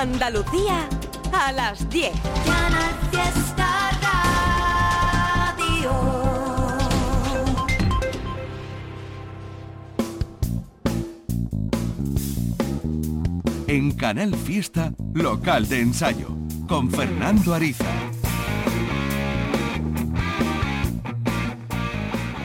Andalucía a las 10. En Canal Fiesta, local de ensayo, con Fernando Ariza.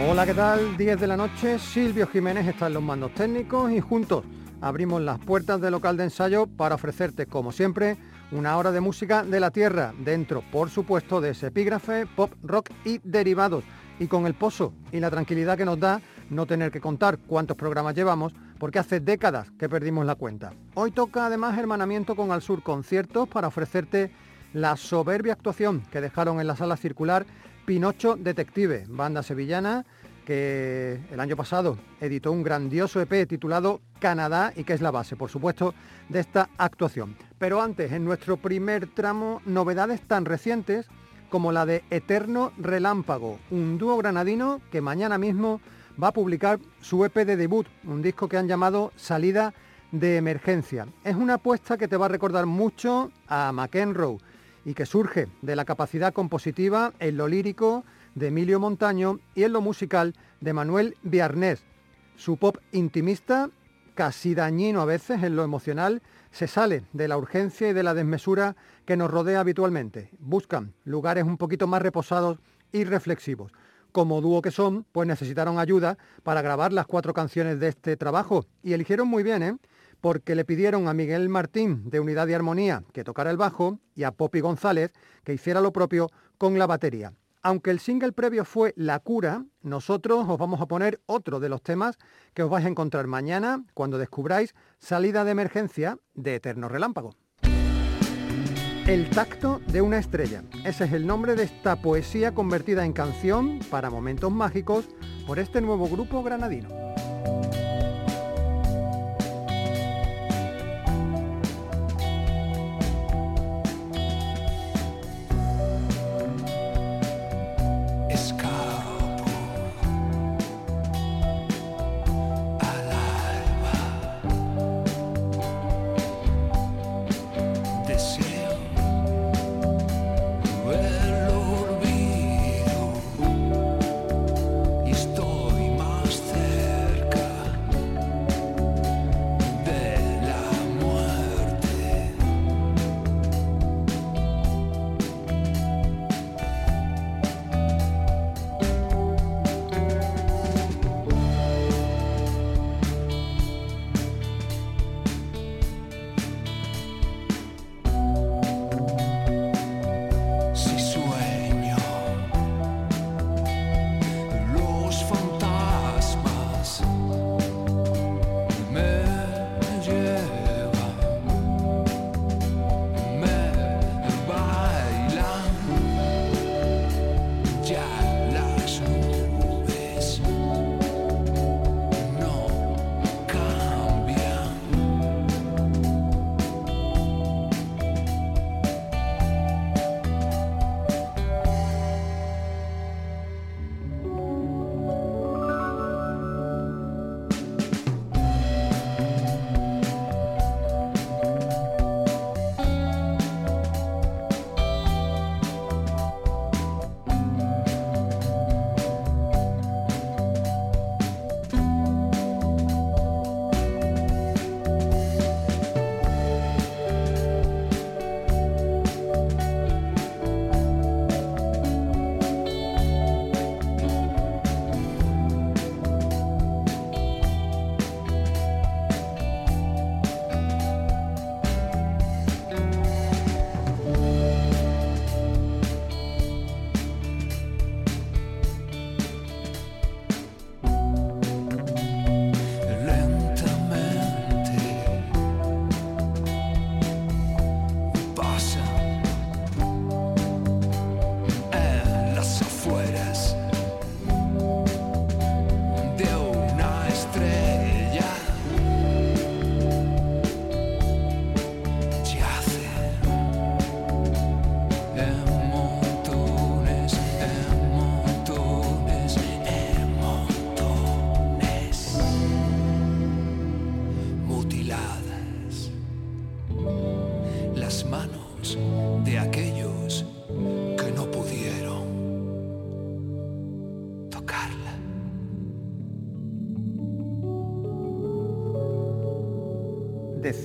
Hola, ¿qué tal? 10 de la noche, Silvio Jiménez está en los mandos técnicos y juntos abrimos las puertas del local de ensayo para ofrecerte, como siempre, una hora de música de la tierra, dentro, por supuesto, de ese epígrafe, pop, rock y derivados. Y con el pozo y la tranquilidad que nos da no tener que contar cuántos programas llevamos, porque hace décadas que perdimos la cuenta. Hoy toca además hermanamiento con Al Sur Conciertos para ofrecerte la soberbia actuación que dejaron en la sala circular Pinocho Detective, banda sevillana que el año pasado editó un grandioso EP titulado Canadá y que es la base, por supuesto, de esta actuación. Pero antes, en nuestro primer tramo, novedades tan recientes como la de Eterno Relámpago, un dúo granadino que mañana mismo va a publicar su EP de debut, un disco que han llamado Salida de Emergencia. Es una apuesta que te va a recordar mucho a McEnroe y que surge de la capacidad compositiva en lo lírico de Emilio Montaño y en lo musical de Manuel Viarnés. Su pop intimista, casi dañino a veces en lo emocional, se sale de la urgencia y de la desmesura que nos rodea habitualmente. Buscan lugares un poquito más reposados y reflexivos. Como dúo que son, pues necesitaron ayuda para grabar las cuatro canciones de este trabajo y eligieron muy bien, ¿eh? porque le pidieron a Miguel Martín de Unidad y Armonía que tocara el bajo y a Poppy González que hiciera lo propio con la batería. Aunque el single previo fue La Cura, nosotros os vamos a poner otro de los temas que os vais a encontrar mañana cuando descubráis Salida de Emergencia de Eterno Relámpago. El tacto de una estrella. Ese es el nombre de esta poesía convertida en canción para momentos mágicos por este nuevo grupo granadino.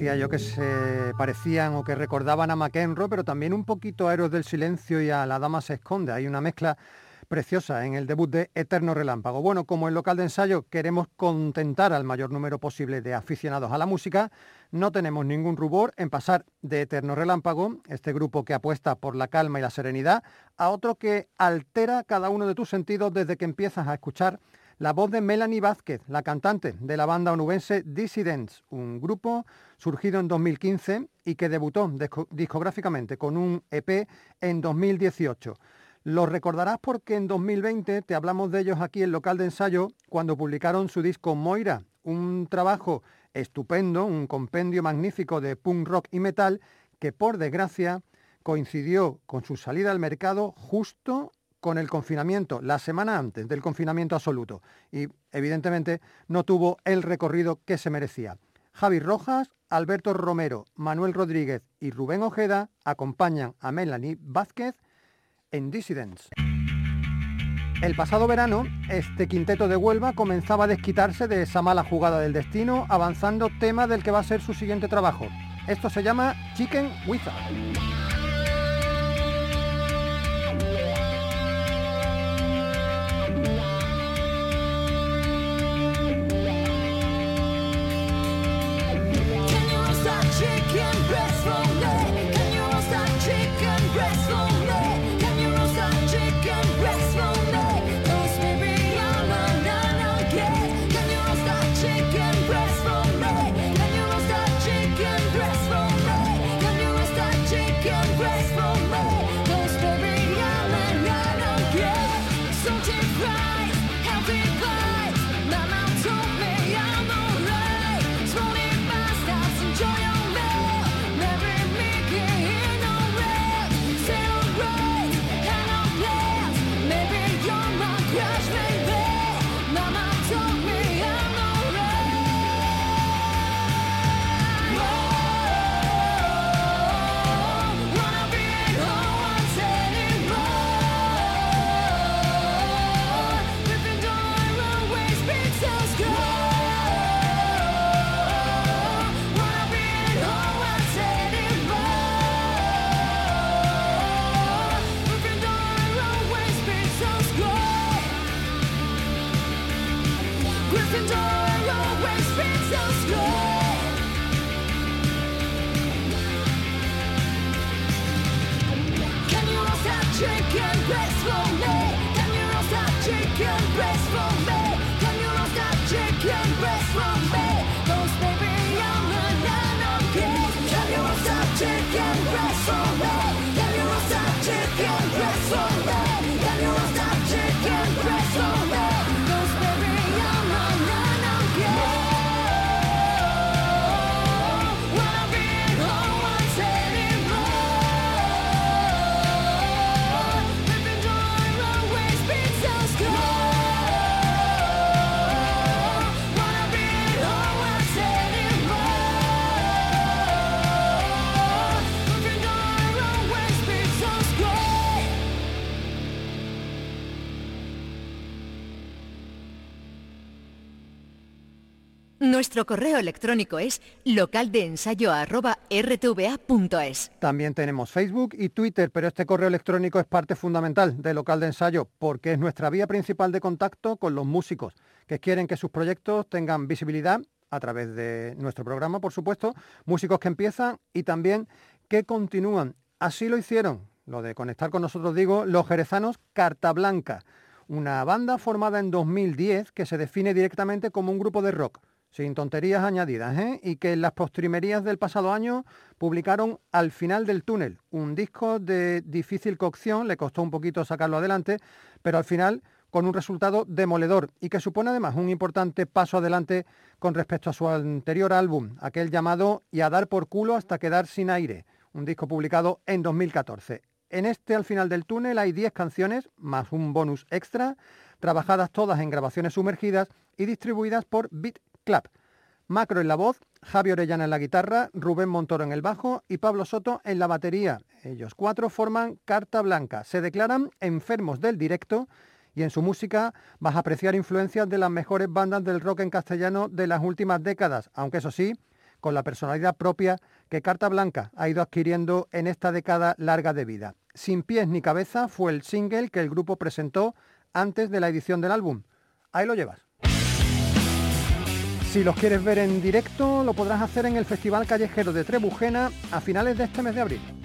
Yo que se parecían o que recordaban a McEnroe, pero también un poquito a Héroes del Silencio y a La Dama se esconde. Hay una mezcla preciosa en el debut de Eterno Relámpago. Bueno, como en local de ensayo queremos contentar al mayor número posible de aficionados a la música, no tenemos ningún rubor en pasar de Eterno Relámpago, este grupo que apuesta por la calma y la serenidad, a otro que altera cada uno de tus sentidos desde que empiezas a escuchar la voz de Melanie Vázquez, la cantante de la banda onubense Dissidents, un grupo surgido en 2015 y que debutó discográficamente con un EP en 2018. Lo recordarás porque en 2020 te hablamos de ellos aquí en local de ensayo cuando publicaron su disco Moira, un trabajo estupendo, un compendio magnífico de punk rock y metal que por desgracia coincidió con su salida al mercado justo con el confinamiento, la semana antes del confinamiento absoluto, y evidentemente no tuvo el recorrido que se merecía. Javi Rojas, Alberto Romero, Manuel Rodríguez y Rubén Ojeda acompañan a Melanie Vázquez en Dissidents. El pasado verano, este quinteto de Huelva comenzaba a desquitarse de esa mala jugada del destino, avanzando tema del que va a ser su siguiente trabajo. Esto se llama Chicken Wizard. Nuestro correo electrónico es localdeensayo.rtva.es. También tenemos Facebook y Twitter, pero este correo electrónico es parte fundamental de Local de Ensayo porque es nuestra vía principal de contacto con los músicos que quieren que sus proyectos tengan visibilidad a través de nuestro programa, por supuesto, músicos que empiezan y también que continúan. Así lo hicieron, lo de conectar con nosotros digo, los jerezanos Carta Blanca, una banda formada en 2010 que se define directamente como un grupo de rock sin tonterías añadidas, ¿eh? y que en las postrimerías del pasado año publicaron Al final del túnel, un disco de difícil cocción, le costó un poquito sacarlo adelante, pero al final con un resultado demoledor y que supone además un importante paso adelante con respecto a su anterior álbum, aquel llamado Y a dar por culo hasta quedar sin aire, un disco publicado en 2014. En este Al final del túnel hay 10 canciones más un bonus extra, trabajadas todas en grabaciones sumergidas y distribuidas por Beat Clap. Macro en la voz, Javi Orellana en la guitarra, Rubén Montoro en el bajo y Pablo Soto en la batería. Ellos cuatro forman Carta Blanca. Se declaran enfermos del directo y en su música vas a apreciar influencias de las mejores bandas del rock en castellano de las últimas décadas, aunque eso sí, con la personalidad propia que Carta Blanca ha ido adquiriendo en esta década larga de vida. Sin pies ni cabeza fue el single que el grupo presentó antes de la edición del álbum. Ahí lo llevas. Si los quieres ver en directo, lo podrás hacer en el Festival Callejero de Trebujena a finales de este mes de abril.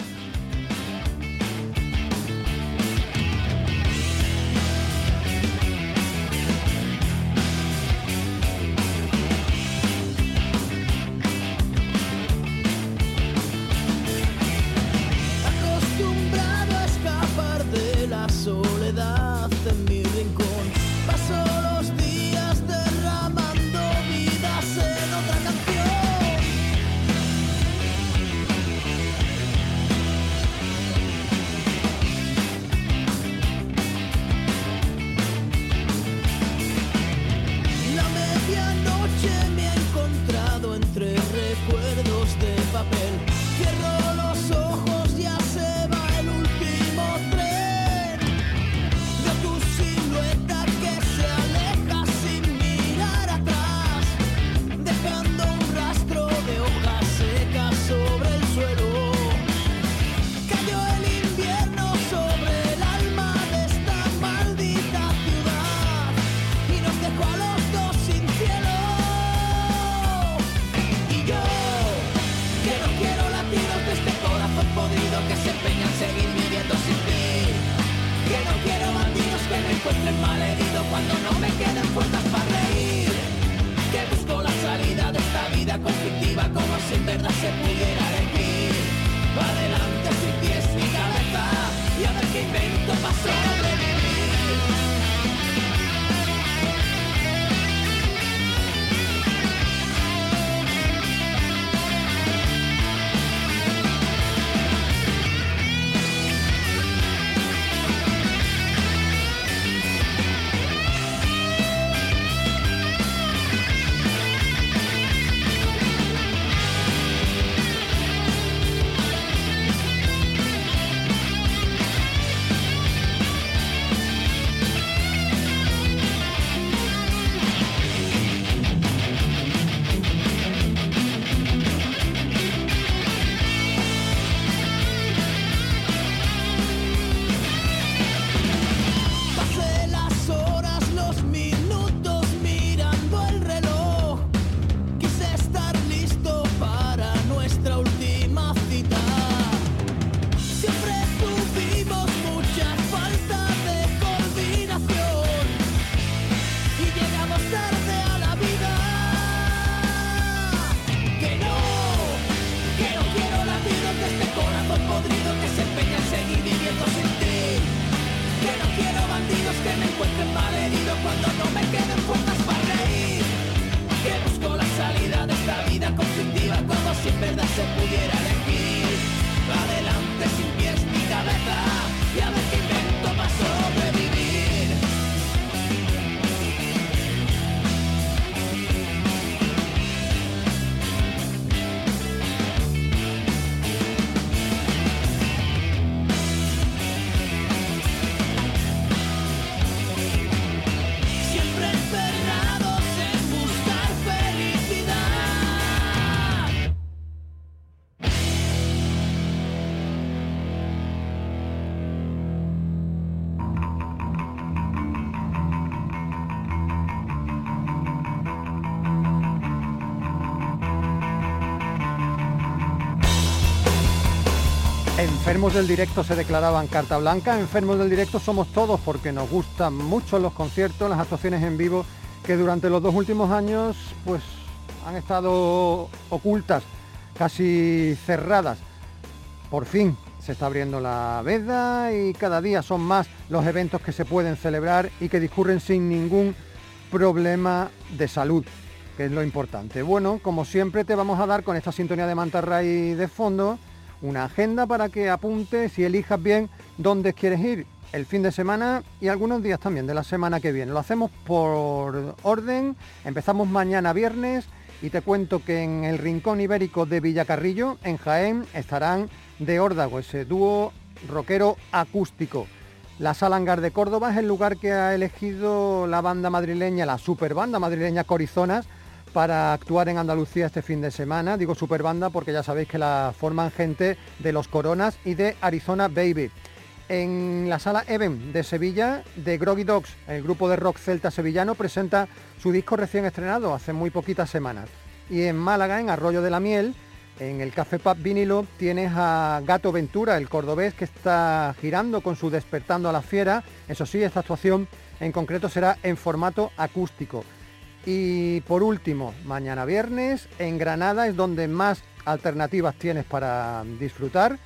Enfermos del directo se declaraban carta blanca, enfermos del directo somos todos porque nos gustan mucho los conciertos, las actuaciones en vivo que durante los dos últimos años pues han estado ocultas, casi cerradas. Por fin se está abriendo la veda y cada día son más los eventos que se pueden celebrar y que discurren sin ningún problema de salud, que es lo importante. Bueno, como siempre te vamos a dar con esta sintonía de Mantarray de fondo una agenda para que apuntes y elijas bien dónde quieres ir el fin de semana y algunos días también de la semana que viene. Lo hacemos por orden, empezamos mañana viernes y te cuento que en el Rincón Ibérico de Villacarrillo, en Jaén, estarán de órdago, ese dúo rockero acústico. La Salangar de Córdoba es el lugar que ha elegido la banda madrileña, la super banda madrileña Corizonas, para actuar en Andalucía este fin de semana. Digo super banda porque ya sabéis que la forman gente de Los Coronas y de Arizona Baby. En la sala Even de Sevilla, de Groggy Dogs, el grupo de rock celta sevillano, presenta su disco recién estrenado hace muy poquitas semanas. Y en Málaga, en Arroyo de la Miel, en el Café Pub Vinilo, tienes a Gato Ventura, el cordobés que está girando con su Despertando a la Fiera. Eso sí, esta actuación en concreto será en formato acústico. Y por último, mañana viernes en Granada es donde más alternativas tienes para disfrutar.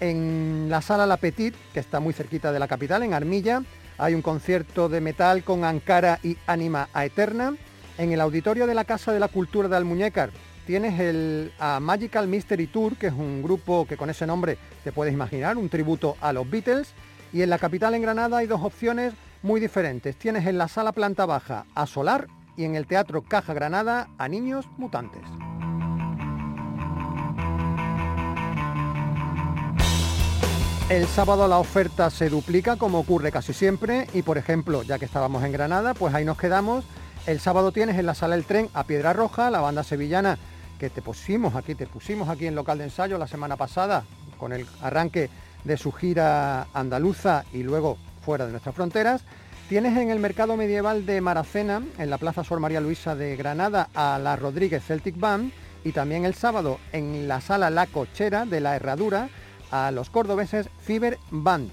En la sala La Petit, que está muy cerquita de la capital, en Armilla, hay un concierto de metal con Ankara y Anima a Eterna. En el auditorio de la Casa de la Cultura de Almuñécar tienes el Magical Mystery Tour, que es un grupo que con ese nombre te puedes imaginar, un tributo a los Beatles. Y en la capital, en Granada, hay dos opciones muy diferentes. Tienes en la sala planta baja a Solar y en el Teatro Caja Granada a Niños Mutantes. El sábado la oferta se duplica como ocurre casi siempre y por ejemplo, ya que estábamos en Granada, pues ahí nos quedamos. El sábado tienes en la sala El Tren a Piedra Roja, la banda sevillana que te pusimos aquí, te pusimos aquí en local de ensayo la semana pasada con el arranque de su gira andaluza y luego fuera de nuestras fronteras. Tienes en el mercado medieval de Maracena, en la Plaza Sor María Luisa de Granada, a la Rodríguez Celtic Band y también el sábado en la sala La Cochera de la Herradura a los cordobeses Fiber Band.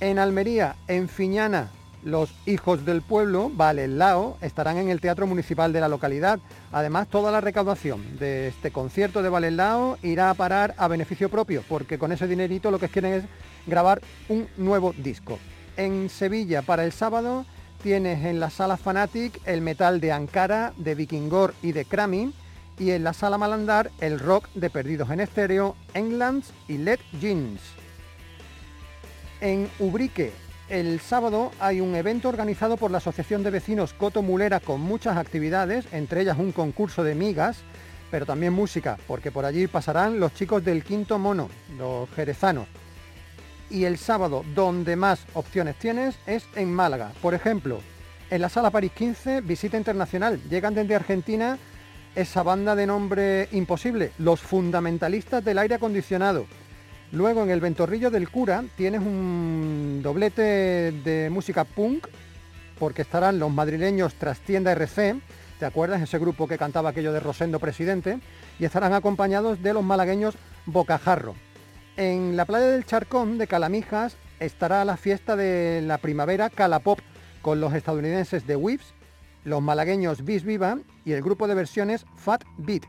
En Almería, en Fiñana, los hijos del pueblo, Valelao, estarán en el Teatro Municipal de la localidad. Además, toda la recaudación de este concierto de Valelao irá a parar a beneficio propio, porque con ese dinerito lo que quieren es grabar un nuevo disco en Sevilla para el sábado tienes en la sala Fanatic el metal de Ankara, de Vikingor y de Kramin y en la sala Malandar el rock de Perdidos en Estéreo, Englands y Led Jeans. En Ubrique el sábado hay un evento organizado por la Asociación de Vecinos Coto Mulera con muchas actividades, entre ellas un concurso de migas, pero también música, porque por allí pasarán los chicos del Quinto Mono, los jerezanos y el sábado donde más opciones tienes es en Málaga. Por ejemplo, en la Sala París 15, visita internacional. Llegan desde Argentina esa banda de nombre imposible, los fundamentalistas del aire acondicionado. Luego en el Ventorrillo del Cura tienes un doblete de música punk, porque estarán los madrileños Trastienda RC, ¿te acuerdas? Ese grupo que cantaba aquello de Rosendo Presidente, y estarán acompañados de los malagueños Bocajarro. En la playa del Charcón de Calamijas estará la fiesta de la primavera Calapop con los estadounidenses de Whips, los malagueños Bis Viva y el grupo de versiones Fat Beat.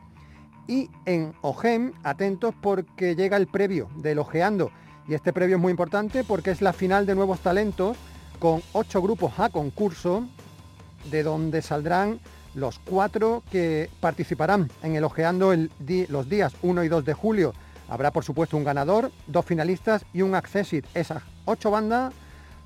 Y en Ogem, atentos porque llega el previo del Ojeando. Y este previo es muy importante porque es la final de nuevos talentos con ocho grupos a concurso, de donde saldrán los cuatro que participarán en el Ojeando los días 1 y 2 de julio Habrá por supuesto un ganador, dos finalistas y un accessit. Esas ocho bandas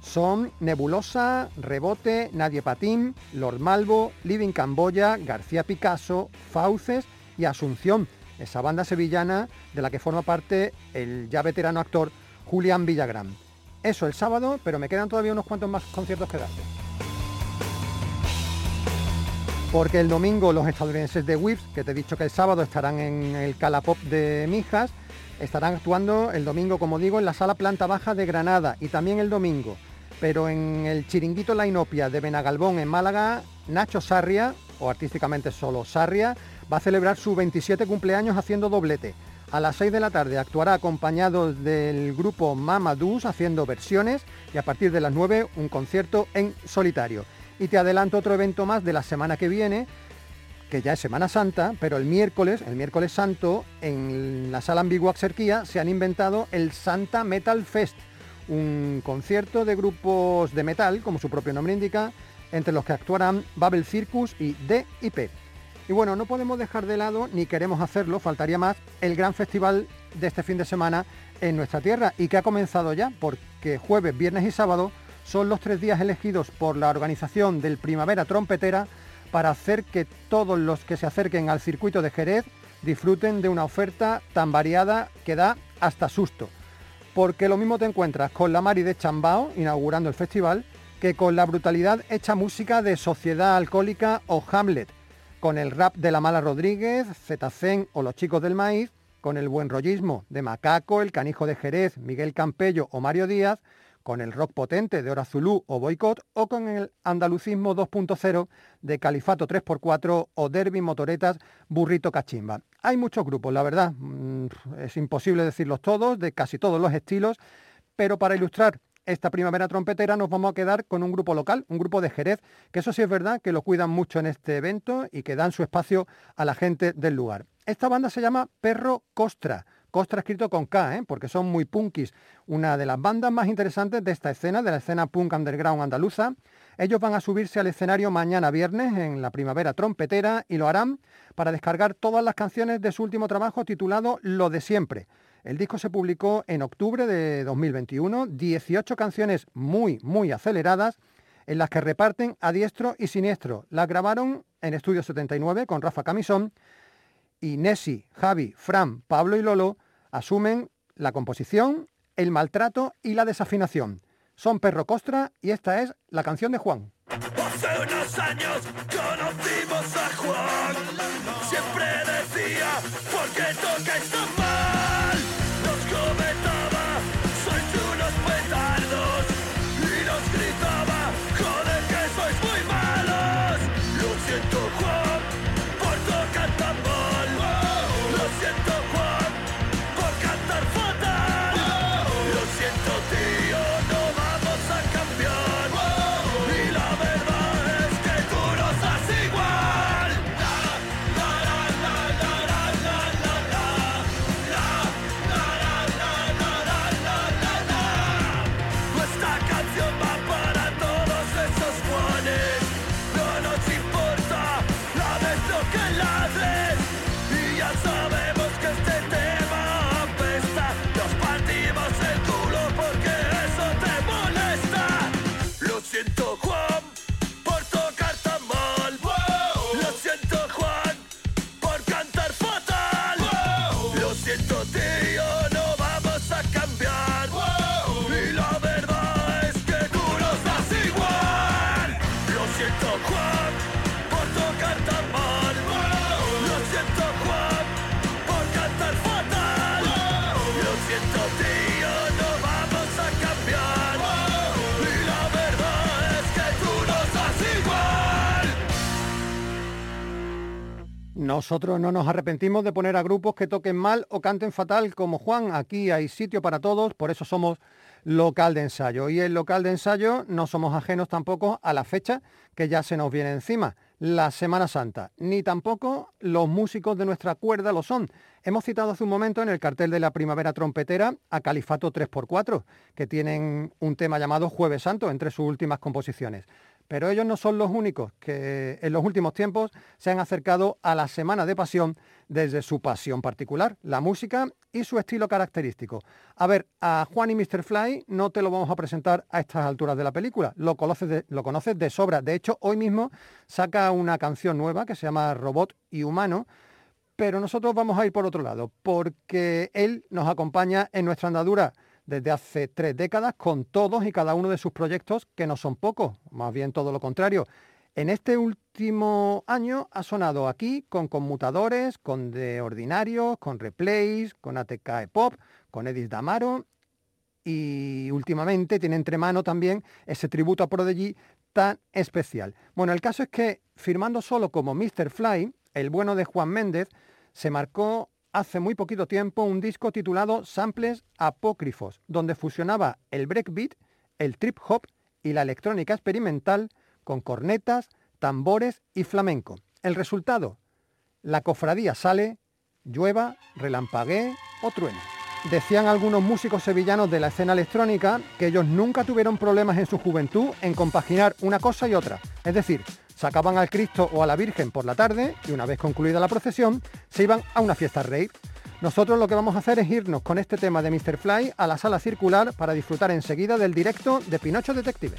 son Nebulosa, Rebote, Nadie Patín, Lord Malvo, Living Camboya, García Picasso, Fauces y Asunción, esa banda sevillana de la que forma parte el ya veterano actor Julián Villagrán. Eso el sábado, pero me quedan todavía unos cuantos más conciertos que darte. Porque el domingo los estadounidenses de Whips, que te he dicho que el sábado estarán en el Calapop de Mijas, Estarán actuando el domingo, como digo, en la sala planta baja de Granada y también el domingo. Pero en el chiringuito La Inopia de Benagalbón en Málaga, Nacho Sarria, o artísticamente solo Sarria, va a celebrar su 27 cumpleaños haciendo doblete. A las 6 de la tarde actuará acompañado del grupo Mamadous haciendo versiones y a partir de las 9 un concierto en solitario. Y te adelanto otro evento más de la semana que viene, que ya es Semana Santa, pero el miércoles, el miércoles santo, en la sala ambigua Xerquía se han inventado el Santa Metal Fest, un concierto de grupos de metal, como su propio nombre indica, entre los que actuarán Babel Circus y DIP. Y bueno, no podemos dejar de lado, ni queremos hacerlo, faltaría más, el gran festival de este fin de semana en nuestra tierra y que ha comenzado ya, porque jueves, viernes y sábado son los tres días elegidos por la organización del Primavera Trompetera para hacer que todos los que se acerquen al circuito de Jerez disfruten de una oferta tan variada que da hasta susto. Porque lo mismo te encuentras con la Mari de Chambao inaugurando el festival que con la brutalidad hecha música de Sociedad Alcohólica o Hamlet. con el rap de la Mala Rodríguez, Zetacén o Los Chicos del Maíz, con el buen rollismo de Macaco, El Canijo de Jerez, Miguel Campello o Mario Díaz, con el rock potente de Hora Zulú o Boicot o con el andalucismo 2.0 de Califato 3x4 o Derby Motoretas Burrito Cachimba. Hay muchos grupos, la verdad, mm, es imposible decirlos todos, de casi todos los estilos, pero para ilustrar esta primavera trompetera nos vamos a quedar con un grupo local, un grupo de Jerez, que eso sí es verdad que lo cuidan mucho en este evento y que dan su espacio a la gente del lugar. Esta banda se llama Perro Costra. Costra escrito con K, ¿eh? porque son muy punkis. Una de las bandas más interesantes de esta escena, de la escena punk underground andaluza. Ellos van a subirse al escenario mañana viernes en la primavera trompetera y lo harán para descargar todas las canciones de su último trabajo titulado Lo de siempre. El disco se publicó en octubre de 2021, 18 canciones muy, muy aceleradas en las que reparten a diestro y siniestro. Las grabaron en Estudio 79 con Rafa Camisón y Nessi, Javi, Fran, Pablo y Lolo asumen la composición, el maltrato y la desafinación. Son Perro Costra y esta es la canción de Juan. Hace unos años conocimos a Juan. Nosotros no nos arrepentimos de poner a grupos que toquen mal o canten fatal como Juan. Aquí hay sitio para todos, por eso somos local de ensayo. Y el local de ensayo no somos ajenos tampoco a la fecha que ya se nos viene encima, la Semana Santa. Ni tampoco los músicos de nuestra cuerda lo son. Hemos citado hace un momento en el cartel de la primavera trompetera a Califato 3x4, que tienen un tema llamado Jueves Santo entre sus últimas composiciones. Pero ellos no son los únicos que en los últimos tiempos se han acercado a la Semana de Pasión desde su pasión particular, la música y su estilo característico. A ver, a Juan y Mr. Fly no te lo vamos a presentar a estas alturas de la película, lo conoces de, lo conoces de sobra. De hecho, hoy mismo saca una canción nueva que se llama Robot y Humano, pero nosotros vamos a ir por otro lado, porque él nos acompaña en nuestra andadura desde hace tres décadas con todos y cada uno de sus proyectos, que no son pocos, más bien todo lo contrario. En este último año ha sonado aquí con conmutadores, con De Ordinarios, con Replays, con ATK Pop, con Edis Damaro y últimamente tiene entre mano también ese tributo a Prodigy tan especial. Bueno, el caso es que firmando solo como Mr. Fly, el bueno de Juan Méndez se marcó hace muy poquito tiempo un disco titulado Samples Apócrifos, donde fusionaba el breakbeat, el trip hop y la electrónica experimental con cornetas, tambores y flamenco. El resultado, la cofradía sale, llueva, relampaguee o truene. Decían algunos músicos sevillanos de la escena electrónica que ellos nunca tuvieron problemas en su juventud en compaginar una cosa y otra. Es decir, sacaban al Cristo o a la Virgen por la tarde y una vez concluida la procesión se iban a una fiesta rave. Nosotros lo que vamos a hacer es irnos con este tema de Mr. Fly a la sala circular para disfrutar enseguida del directo de Pinocho Detective.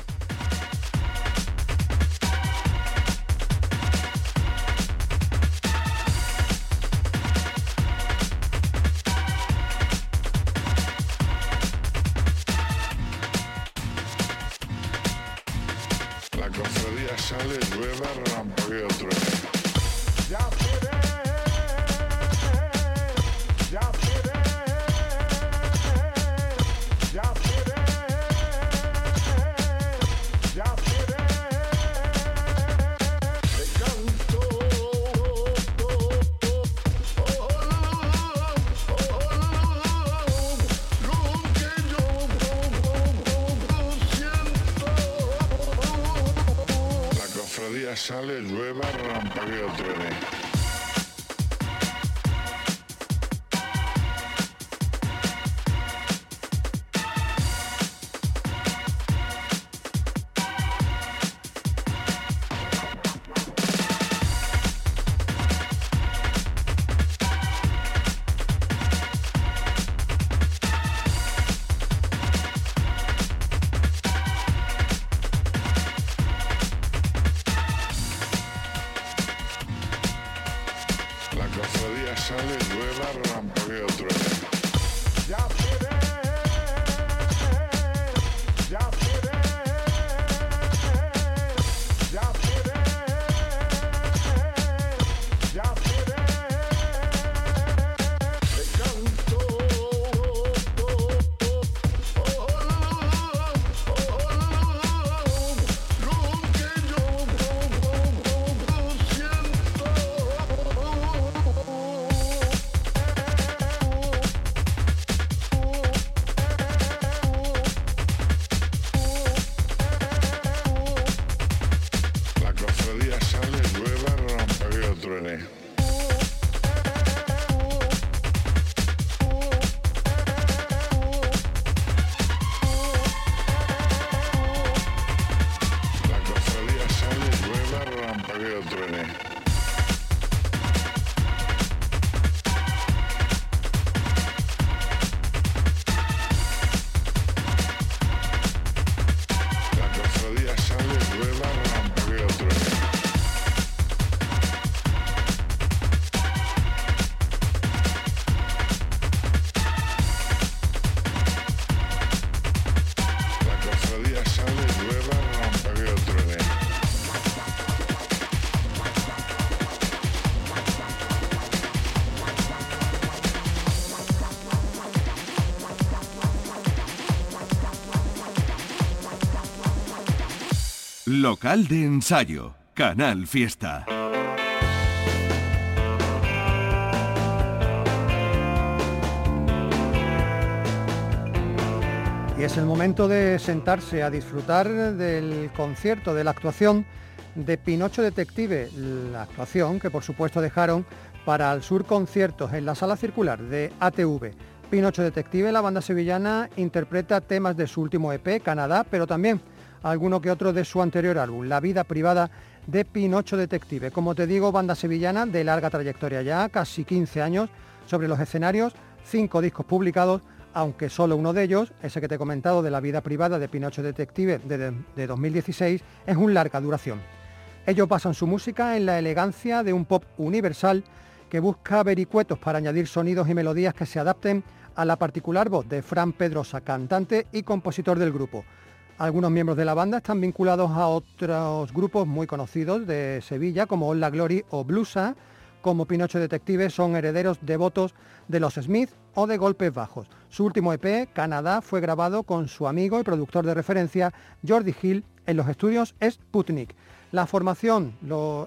La cofradía sale, llueva, relampagueo, truena. Local de ensayo, Canal Fiesta. Y es el momento de sentarse a disfrutar del concierto, de la actuación de Pinocho Detective, la actuación que por supuesto dejaron para el Sur Conciertos en la sala circular de ATV. Pinocho Detective, la banda sevillana, interpreta temas de su último EP, Canadá, pero también alguno que otro de su anterior álbum, La vida privada de Pinocho Detective. Como te digo, banda sevillana de larga trayectoria ya, casi 15 años sobre los escenarios, cinco discos publicados, aunque solo uno de ellos, ese que te he comentado de La vida privada de Pinocho Detective de, de 2016, es un larga duración. Ellos basan su música en la elegancia de un pop universal que busca vericuetos para añadir sonidos y melodías que se adapten a la particular voz de Fran Pedrosa, cantante y compositor del grupo. Algunos miembros de la banda están vinculados a otros grupos muy conocidos de Sevilla, como All Glory o Blusa, como Pinocho Detective, son herederos devotos de los Smith o de Golpes Bajos. Su último EP, Canadá, fue grabado con su amigo y productor de referencia, Jordi Hill, en los estudios Sputnik. La formación,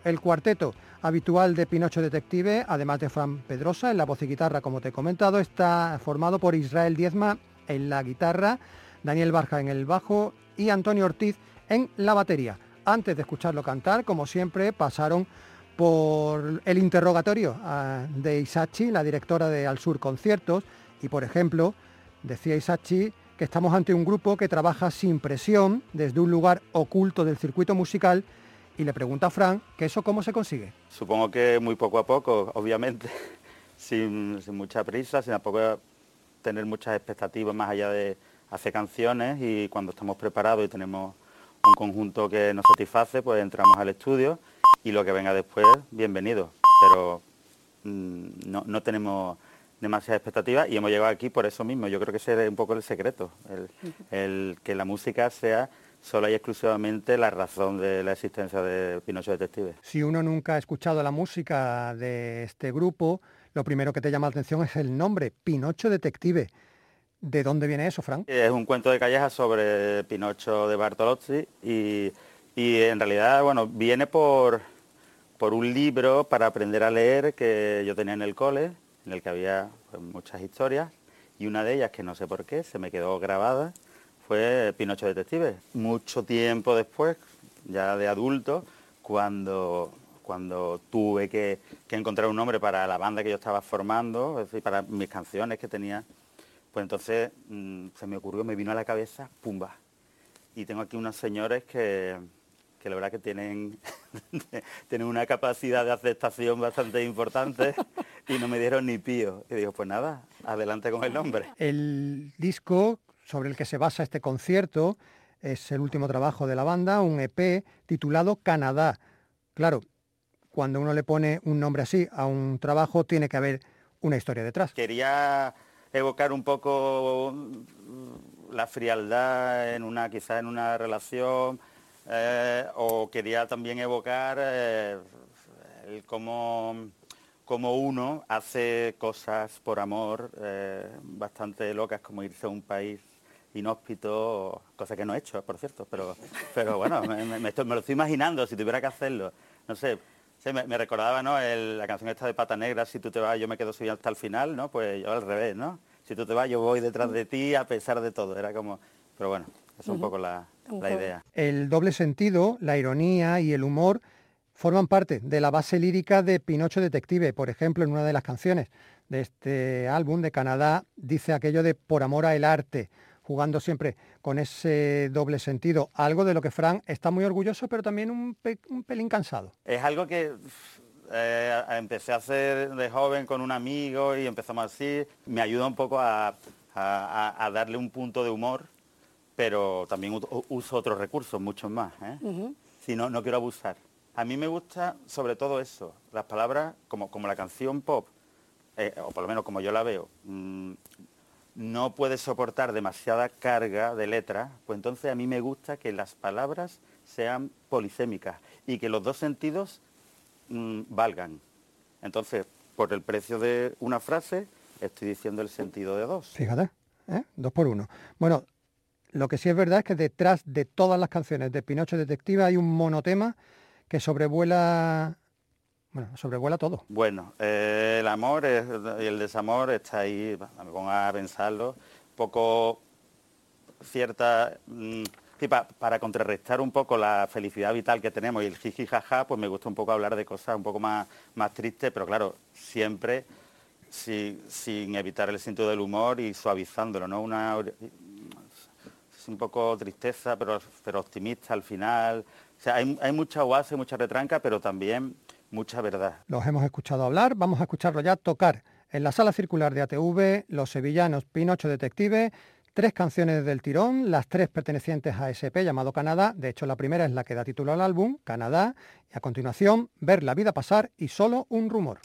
el cuarteto habitual de Pinocho Detective, además de Fran Pedrosa en la voz y guitarra, como te he comentado, está formado por Israel Diezma en la guitarra, Daniel Barja en el bajo y Antonio Ortiz en la batería. Antes de escucharlo cantar, como siempre, pasaron por el interrogatorio ah, de Isachi, la directora de Al Sur Conciertos, y por ejemplo, decía Isachi que estamos ante un grupo que trabaja sin presión desde un lugar oculto del circuito musical y le pregunta a Fran que eso cómo se consigue. Supongo que muy poco a poco, obviamente, sin, sin mucha prisa, sin tampoco tener muchas expectativas más allá de, hace canciones y cuando estamos preparados y tenemos un conjunto que nos satisface, pues entramos al estudio y lo que venga después, bienvenido. Pero mm, no, tenemos demasiadas expectativas y hemos llegado aquí por eso mismo. Yo creo que ese es un poco el secreto, el, que la música sea sola y exclusivamente la razón de la existencia de Pinocho Detective. Si uno nunca ha escuchado la música de este grupo, lo primero que te llama la atención es el nombre, Pinocho Detective. ¿De dónde viene eso, Frank? Es un cuento de Calleja sobre Pinocho de Bartolozzi y, en realidad, bueno, viene por, por un libro para aprender a leer que yo tenía en el cole, en el que había pues, muchas historias y una de ellas, que no sé por qué, se me quedó grabada, fue Pinocho Detective. Mucho tiempo después, ya de adulto, cuando cuando tuve que, que encontrar un nombre para la banda que yo estaba formando, es decir, para mis canciones que tenía, pues entonces mm, se me ocurrió, me vino a la cabeza, pumba. Y tengo aquí unos señores que, que la verdad que tienen, tienen una capacidad de aceptación bastante importante y no me dieron ni pío. Y digo, pues nada, adelante con el nombre. El disco sobre el que se basa este concierto es el último trabajo de la banda, un EP titulado Canadá. Claro, cuando uno le pone un nombre así a un trabajo tiene que haber una historia detrás. Quería evocar un poco mm, la frialdad en una, quizás en una relación, eh, o quería también evocar eh, cómo, uno hace cosas por amor eh, bastante locas, como irse a un país inhóspito, cosa que no he hecho, por cierto, pero, pero bueno, me estoy- me lo estoy imaginando, si tuviera que hacerlo. No sé, sí, me, me recordaba ¿no? El- la canción esta de Pata Negra, si tú te vas yo me quedo suyo hasta el final, ¿no? Pues yo al revés, ¿no? Si tú te vas yo voy detrás de ti a pesar de todo, era como... Pero bueno, es un poco la, la idea. El doble sentido, la ironía y el humor forman parte de la base lírica de Pinocho Detective. Por ejemplo, en una de las canciones de este álbum de Canadá dice aquello de por amor al arte, jugando siempre con ese doble sentido, algo de lo que Fran está muy orgulloso, pero también un, pe- un pelín cansado. Es algo que eh, empecé a hacer de joven con un amigo y empezamos así. Me ayuda un poco a, a- a- a darle un punto de humor, pero también uso otros recursos, muchos más. ¿eh? Si no, no quiero abusar. A mí me gusta sobre todo eso, las palabras, como, como la canción pop, eh, o por lo menos como yo la veo, mm, no puede soportar demasiada carga de letra, pues entonces a mí me gusta que las palabras sean polisémicas y que los dos sentidos mm, valgan. Entonces, por el precio de una frase, estoy diciendo el sentido de dos. Fíjate, ¿eh? dos por uno. Bueno, lo que sí es verdad es que detrás de todas las canciones de Pinocho Detective hay un monotema que sobrevuela, bueno, sobrevuela todo. Bueno, eh, el amor y el desamor está ahí, me pongo a pensarlo, poco cierta... mm, para contrarrestar un poco la felicidad vital que tenemos y el jiji jaja, pues me gusta un poco hablar de cosas un poco más, más tristes, pero claro, siempre si- sin evitar el sentido del humor y suavizándolo, ¿no? Una, es un poco tristeza, pero, pero optimista al final. O sea, hay, hay mucha oasis, mucha retranca, pero también mucha verdad. Los hemos escuchado hablar, vamos a escucharlo ya tocar en la sala circular de ATV, Los Sevillanos, Pinocho Detective, tres canciones del tirón, las tres pertenecientes a SP llamado Canadá, de hecho la primera es la que da título al álbum, Canadá, y a continuación, Ver la vida pasar y solo un rumor.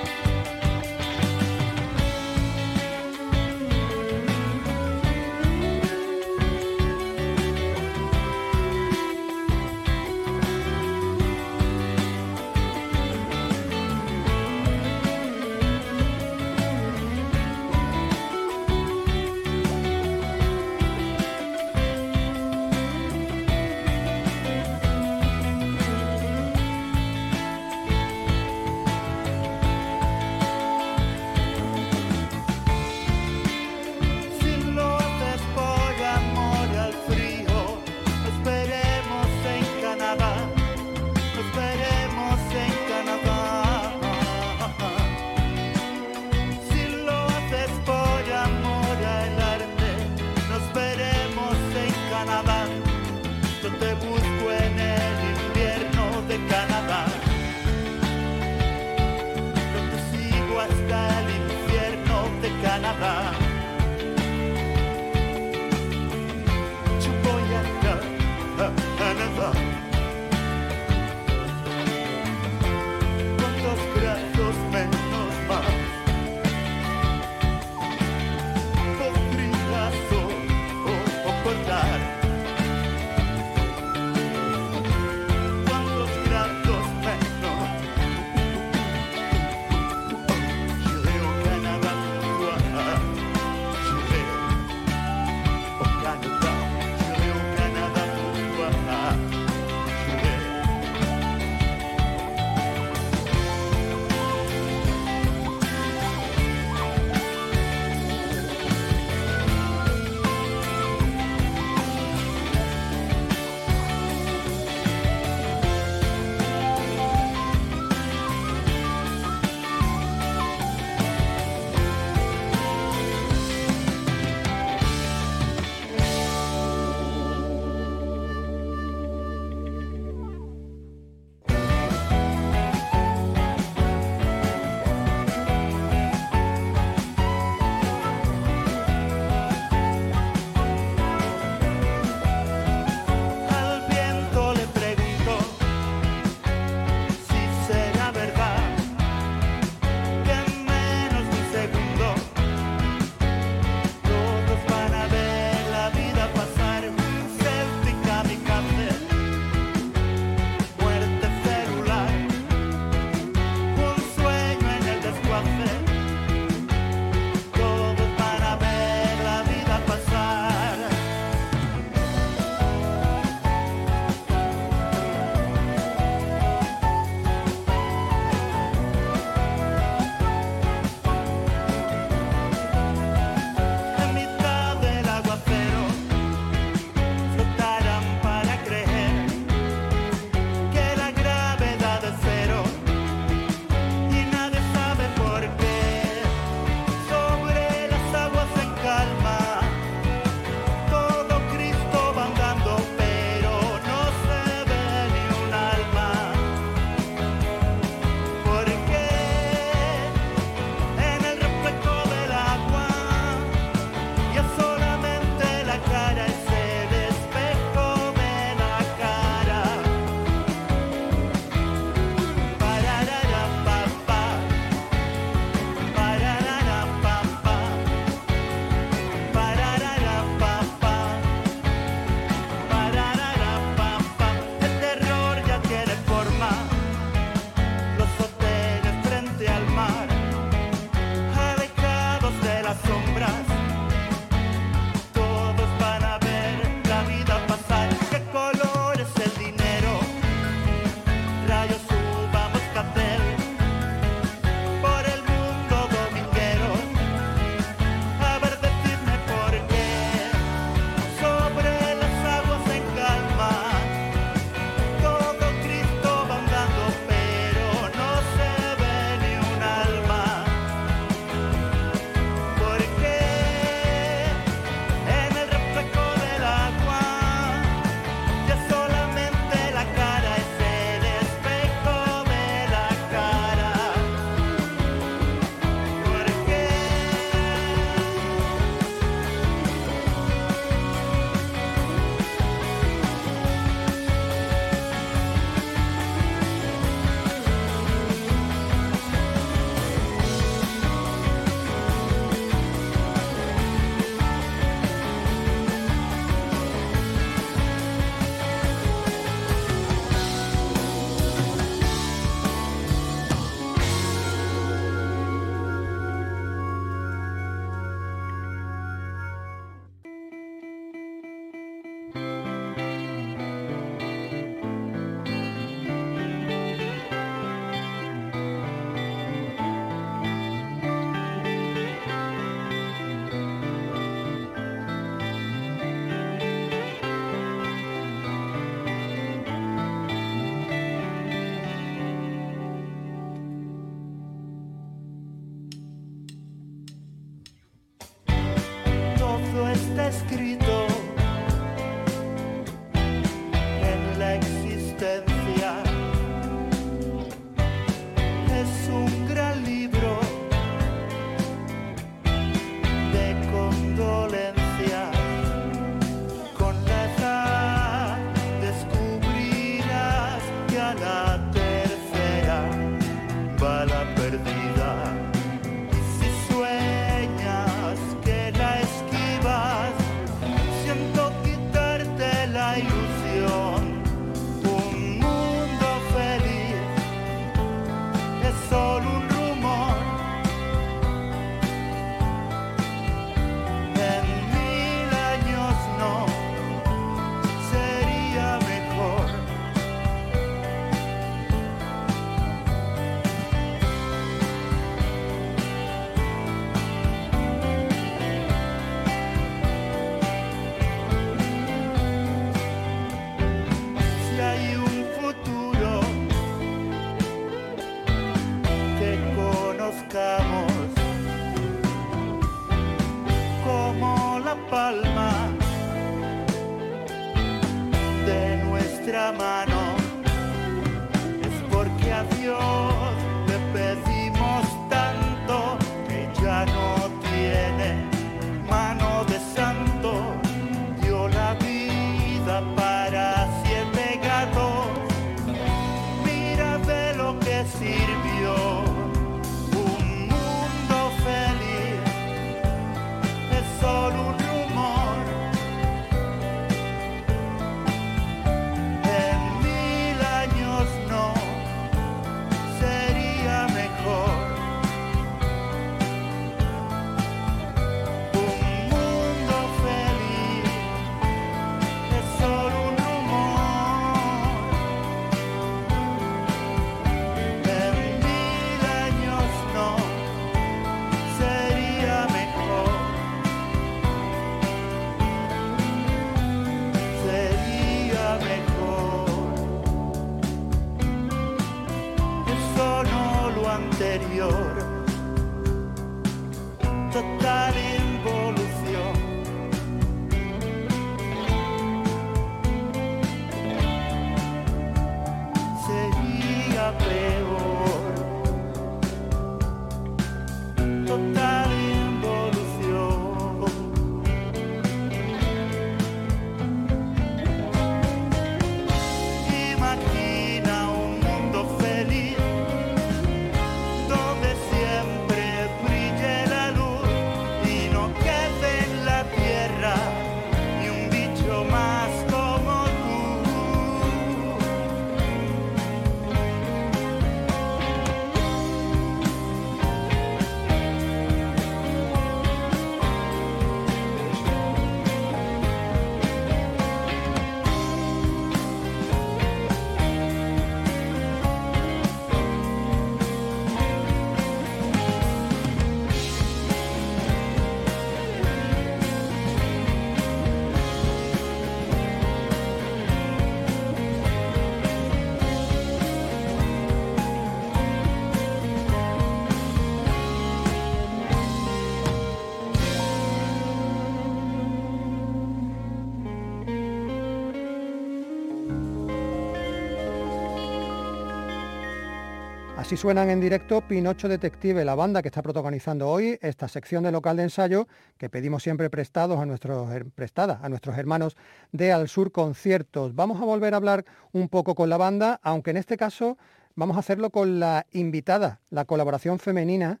Así suenan en directo Pinocho Detective, la banda que está protagonizando hoy esta sección de local de ensayo que pedimos siempre prestados a nuestros her- prestada a nuestros hermanos de Al Sur Conciertos. Vamos a volver a hablar un poco con la banda, aunque en este caso vamos a hacerlo con la invitada, la colaboración femenina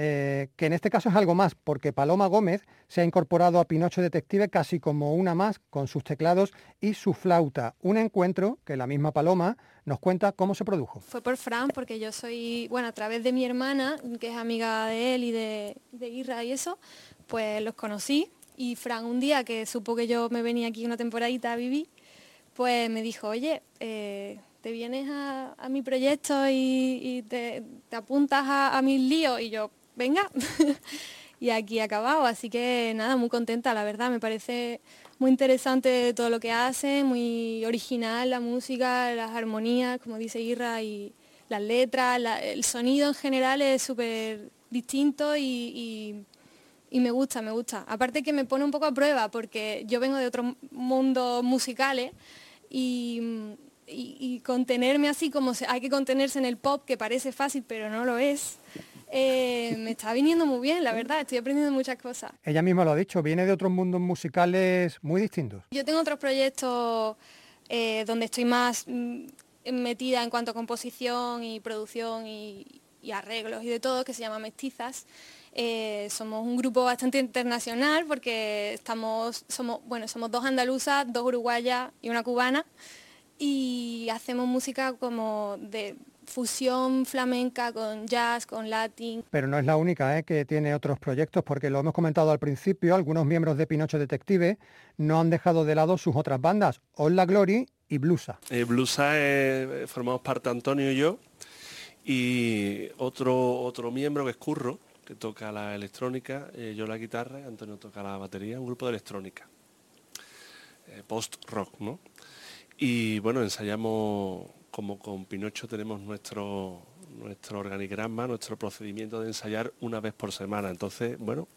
eh, que en este caso es algo más, porque Paloma Gómez se ha incorporado a Pinocho Detective casi como una más, con sus teclados y su flauta. Un encuentro que la misma Paloma nos cuenta cómo se produjo. Fue por Fran, porque yo soy, bueno, a través de mi hermana, que es amiga de él y de, de Irra y eso, pues los conocí. Y Fran un día que supo que yo me venía aquí una temporadita a vivir, pues me dijo, oye, eh, te vienes a, mi proyecto y, te, te apuntas a mis líos y yo, venga. y aquí he acabado, así que nada, muy contenta, la verdad, me parece muy interesante todo lo que hace, muy original la música, las armonías, como dice Irra, y las letras, el sonido en general es súper distinto y, y- me gusta, me gusta. Aparte que me pone un poco a prueba porque yo vengo de otros mundos musicales y, y- y contenerme así como se- hay que contenerse en el pop, que parece fácil pero no lo es, eh, me está viniendo muy bien, la verdad, estoy aprendiendo muchas cosas. Ella misma lo ha dicho, viene de otros mundos musicales muy distintos. Yo tengo otros proyectos eh, donde estoy más mm, metida en cuanto a composición y producción y, y arreglos y de todo, que se llama Mestizas. Eh, somos un grupo bastante internacional porque estamos, somos, bueno, somos dos andaluzas, dos uruguayas y una cubana y hacemos música como de fusión flamenca con jazz, con latín, Pero no es la única ¿eh? que tiene otros proyectos, porque lo hemos comentado al principio, algunos miembros de Pinocho Detective no han dejado de lado sus otras bandas, All La Glory y Blusa. Eh, Blusa eh, formamos parte Antonio y yo y otro otro miembro que es Curro que toca la electrónica, eh, yo la guitarra, Antonio toca la batería, un grupo de electrónica, eh, post rock, ¿no? Y bueno ensayamos como con Pinocho tenemos nuestro nuestro organigrama, nuestro procedimiento de ensayar una vez por semana. Entonces bueno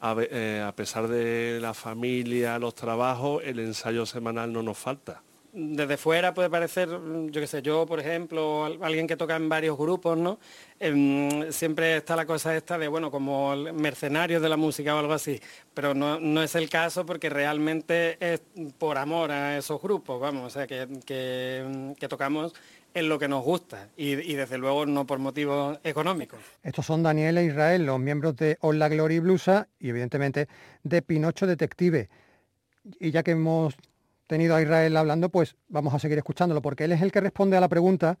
a, eh, a pesar de la familia, los trabajos, el ensayo semanal no nos falta. Desde fuera puede parecer, yo qué sé, yo por ejemplo, alguien que toca en varios grupos, ¿no? Em, siempre está la cosa esta de, bueno, como mercenarios de la música o algo así, pero no, es el caso porque realmente es por amor a esos grupos, vamos, o sea, que, que, tocamos en lo que nos gusta y, desde luego no por motivos económicos. Estos son Daniel e Israel, los miembros de Hola Glory Blusa y evidentemente de Pinocho Detective. Y ya que hemos tenido a Israel hablando, pues vamos a seguir escuchándolo, porque él es el que responde a la pregunta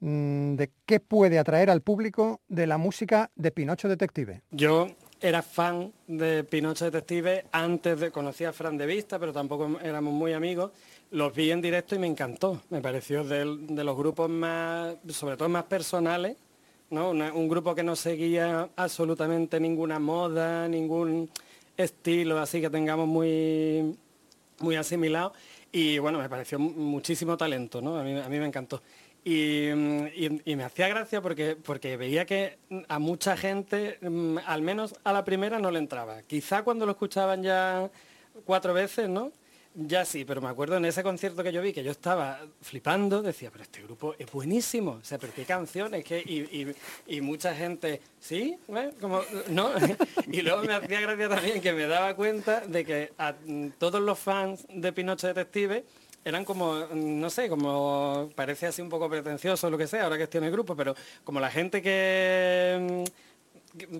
mm, de qué puede atraer al público de la música de Pinocho Detective. Yo era fan de Pinocho Detective antes de conocer a Fran de vista, pero tampoco éramos muy amigos. Los vi en directo y me encantó. Me pareció de, los grupos más, sobre todo más personales, ¿no? un grupo que no seguía absolutamente ninguna moda, ningún estilo así que tengamos muy muy asimilado y bueno, me pareció muchísimo talento, ¿no? A mí, a mí me encantó. Y, me hacía gracia porque, porque veía que a mucha gente, mm, al menos a la primera, no le entraba. Quizá cuando lo escuchaban ya cuatro veces, ¿no? Ya sí, pero me acuerdo en ese concierto que yo vi que yo estaba flipando, decía, pero este grupo es buenísimo, o sea, pero qué canciones, que y, mucha gente, ¿sí? Como, ¿no? y luego me hacía gracia también que me daba cuenta de que a todos los fans de Pinocho Detective eran como, no sé, como parece así un poco pretencioso lo que sea, ahora que estoy en el grupo, pero como la gente que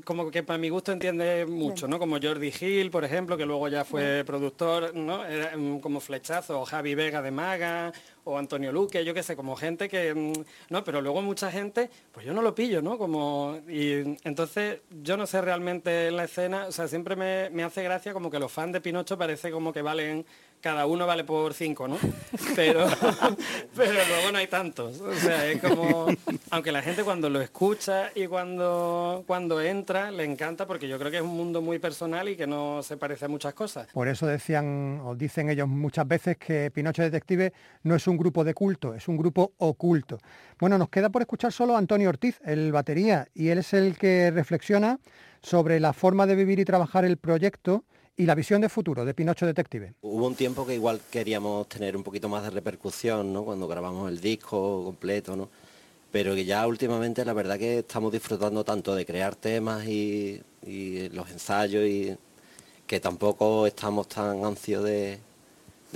como que para mi gusto entiende mucho, ¿no? Como Jordi Gil, por ejemplo, que luego ya fue productor, ¿no? Era mm, como Flechazo, o Javi Vega de Maga, o Antonio Luque, yo qué sé, como gente que, mm, ¿no? Pero luego mucha gente, pues yo no lo pillo, ¿no? Como, y entonces yo no sé realmente en la escena, o sea, siempre me, me hace gracia como que los fans de Pinocho parece como que valen cada uno vale por cinco, ¿no? Pero, pero luego no hay tantos. O sea, es como, aunque la gente cuando lo escucha y cuando, cuando entra, le encanta porque yo creo que es un mundo muy personal y que no se parece a muchas cosas. Por eso decían, o dicen ellos muchas veces que Pinocho Detective no es un grupo de culto, es un grupo oculto. Bueno, nos queda por escuchar solo a Antonio Ortiz, el batería, y él es el que reflexiona sobre la forma de vivir y trabajar el proyecto y la visión de futuro de Pinocho Detective. Hubo un tiempo que igual queríamos tener un poquito más de repercusión, ¿no? Cuando grabamos el disco completo, ¿no? Pero que ya últimamente la verdad que estamos disfrutando tanto de crear temas y, los ensayos y que tampoco estamos tan ansiosos de,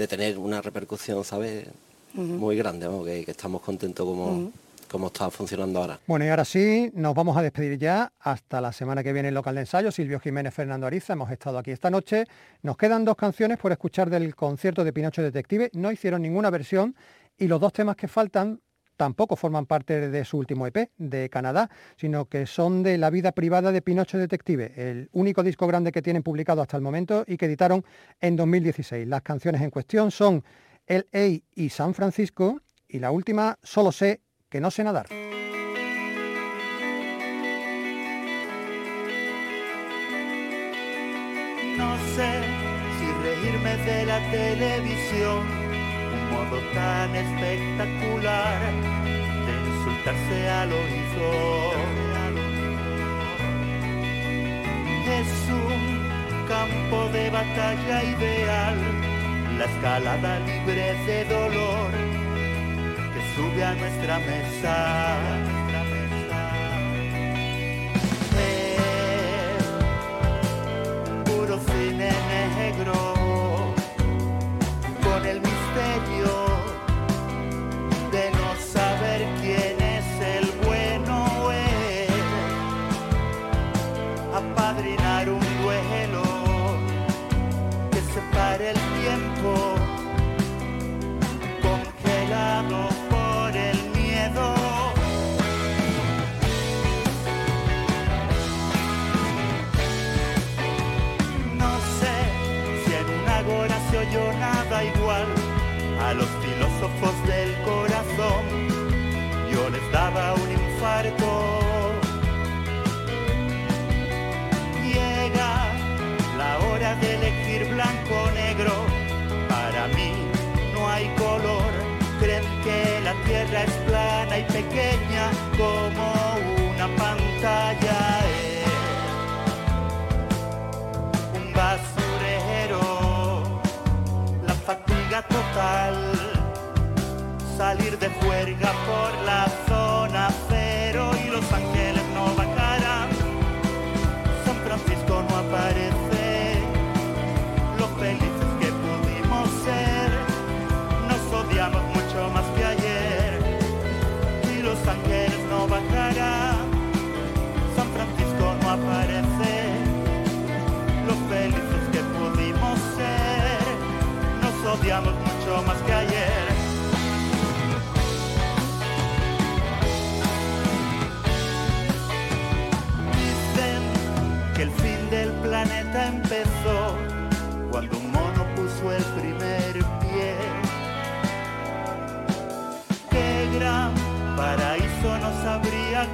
tener una repercusión, ¿sabes? Muy grande, que, estamos contentos como cómo está funcionando ahora. Bueno, y ahora sí, nos vamos a despedir ya. Hasta la semana que viene en local de ensayo. Silvio Jiménez, Fernando Ariza, hemos estado aquí esta noche. Nos quedan dos canciones por escuchar del concierto de Pinocho Detective. No hicieron ninguna versión y los dos temas que faltan tampoco forman parte de su último EP de Canadá, sino que son de la vida privada de Pinocho Detective, el único disco grande que tienen publicado hasta el momento y que editaron en 2016. Las canciones en cuestión son LA y San Francisco y la última, Solo sé que no sé nadar. No sé si reírme de la televisión, un modo tan espectacular de insultarse al oído. Es un campo de batalla ideal, la escalada libre de dolor sube a nuestra mesa. Puro cine negro, Daba un infarto. Llega la hora de elegir blanco o negro. Para mí no hay color. Creen que la tierra es plana y pequeña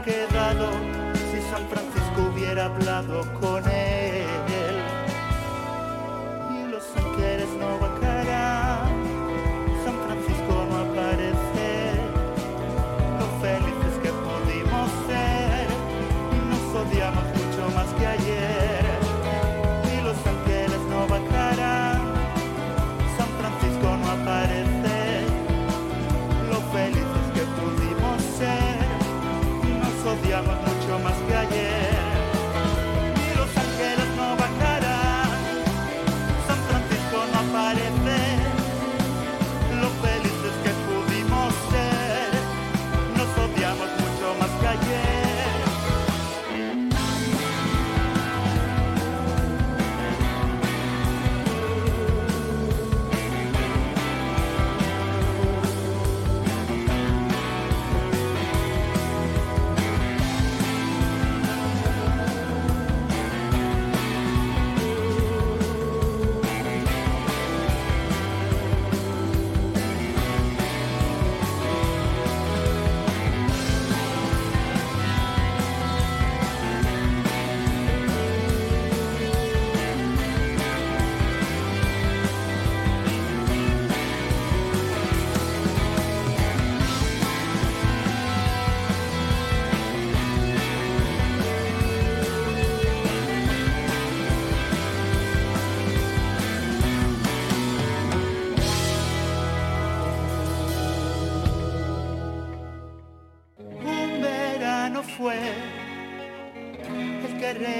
quedado si San Francisco hubiera hablado con él?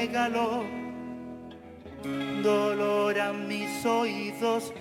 regaló dolor a mis oídos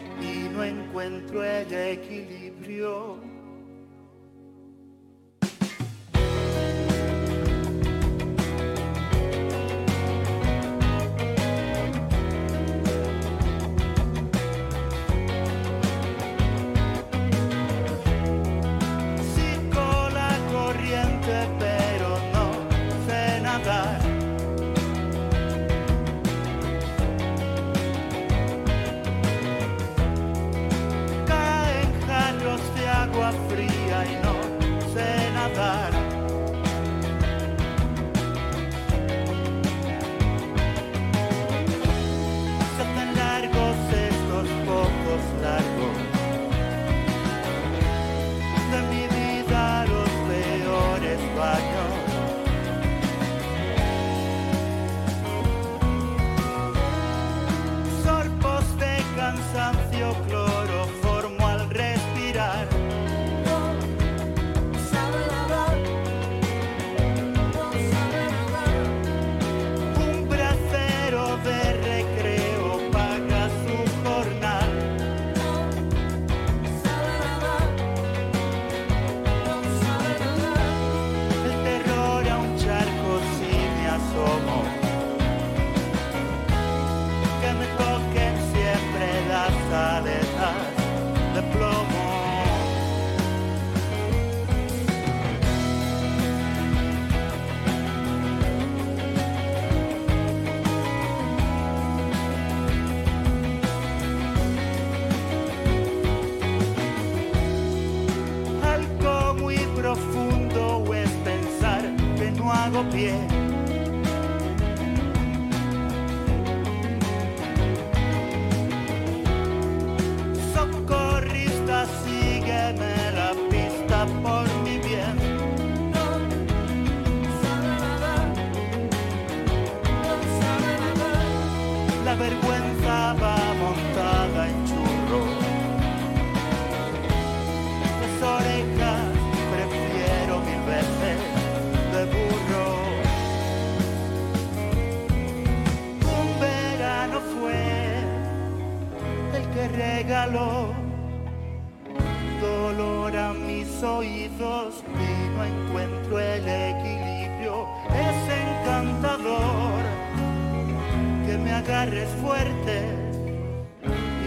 agarres fuerte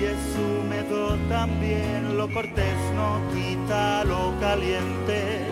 y es húmedo también, lo cortés no quita lo caliente.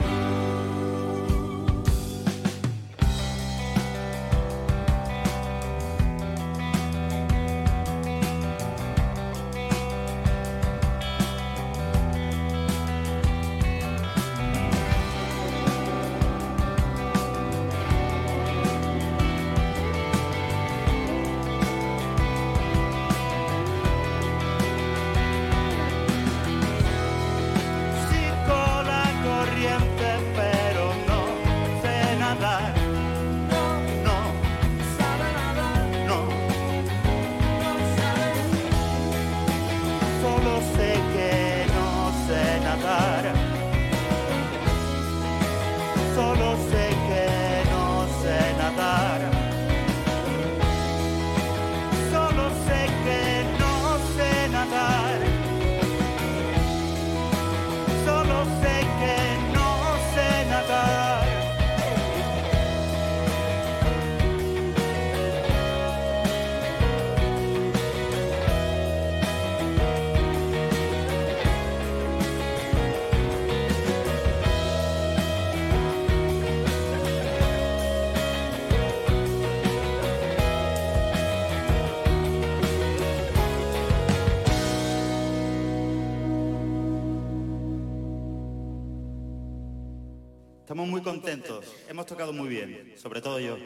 Estamos muy contentos, hemos tocado muy bien, sobre todo yo.